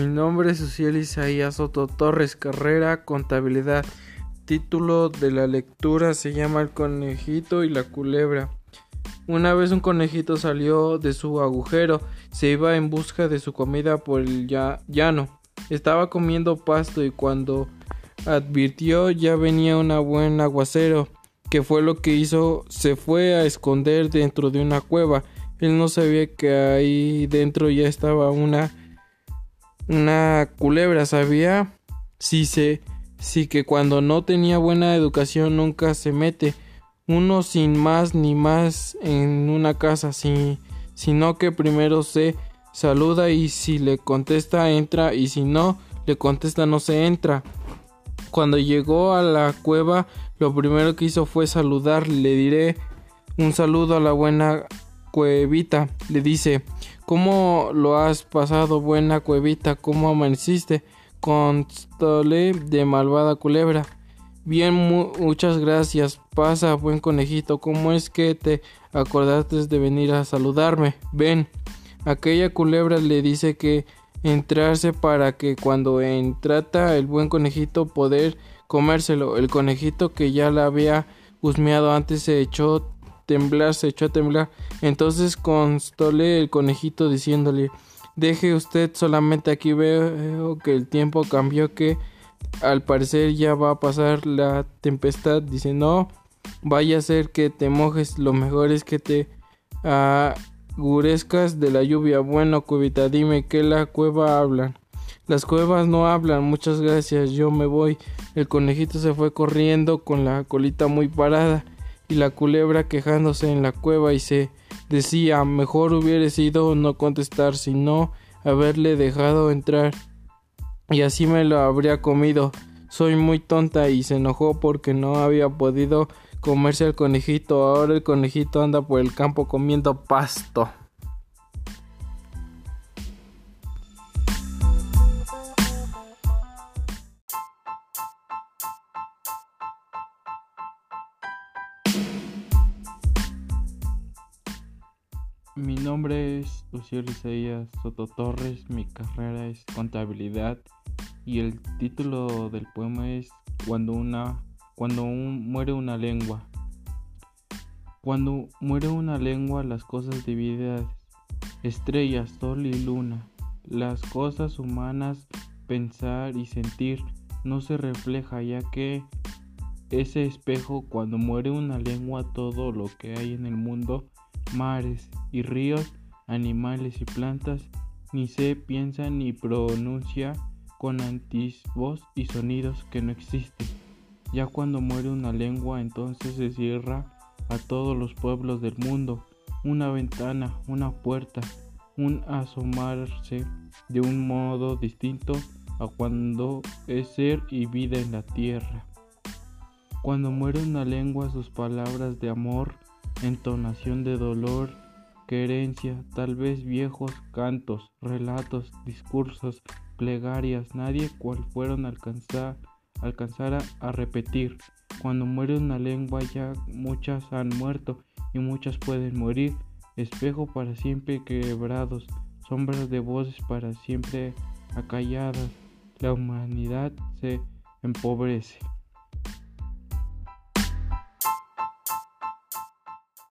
Mi nombre es Uciel Isaías Soto Torres, carrera Contabilidad. Título de la lectura se llama El conejito y la culebra. Una vez un conejito salió de su agujero, se iba en busca de su comida por el llano. Estaba comiendo pasto y cuando advirtió ya venía un buen aguacero, que fue lo que hizo, se fue a esconder dentro de una cueva. Él no sabía que ahí dentro ya estaba una una culebra, sabía sí se sí que cuando no tenía buena educación nunca se mete uno sin más ni más en una casa, sino que primero se saluda y si le contesta entra y si no le contesta no se entra. Cuando llegó a la cueva, lo primero que hizo fue saludar. Le diré un saludo a la buena cuevita. Le dice, ¿cómo lo has pasado, buena cuevita? ¿Cómo amaneciste? Constole de malvada culebra. Bien, muchas gracias. Pasa, buen conejito. ¿Cómo es que te acordaste de venir a saludarme? Ven. Aquella culebra le dice que entrarse para que cuando entrata el buen conejito poder comérselo. El conejito que ya la había husmeado antes se echó temblar, se echó a temblar. Entonces constóle el conejito diciéndole Deje usted solamente aquí veo que el tiempo cambió que al parecer ya va a pasar la tempestad. Dice no vaya a ser que te mojes, lo mejor es que te agurezcas de la lluvia. Bueno, cuevita, dime que la cueva hablan. Las cuevas no hablan, muchas gracias, yo me voy. El conejito se fue corriendo con la colita muy parada y la culebra quejándose en la cueva y se decía mejor hubiera sido no contestar sino haberle dejado entrar y así me lo habría comido. Soy muy tonta y se enojó porque no había podido comerse al conejito. Ahora el conejito anda por el campo comiendo pasto. Mi nombre es Lucio Isaías Soto Torres, mi carrera es contabilidad y el título del poema es Cuando una cuando muere una lengua. Cuando muere una lengua las cosas divididas, estrellas, sol y luna, las cosas humanas, pensar y sentir no se refleja ya que ese espejo cuando muere una lengua todo lo que hay en el mundo mares y ríos, animales y plantas, ni se piensa ni pronuncia con antisvoz y sonidos que no existen. Ya cuando muere una lengua, entonces se cierra a todos los pueblos del mundo, una ventana, una puerta, un asomarse de un modo distinto a cuando es ser y vida en la tierra. Cuando muere una lengua, sus palabras de amor entonación de dolor, querencia, tal vez viejos cantos, relatos, discursos, plegarias, nadie cual fueron alcanzar, alcanzara a repetir. Cuando muere una lengua ya muchas han muerto y muchas pueden morir, espejo para siempre quebrados, sombras de voces para siempre acalladas, la humanidad se empobrece.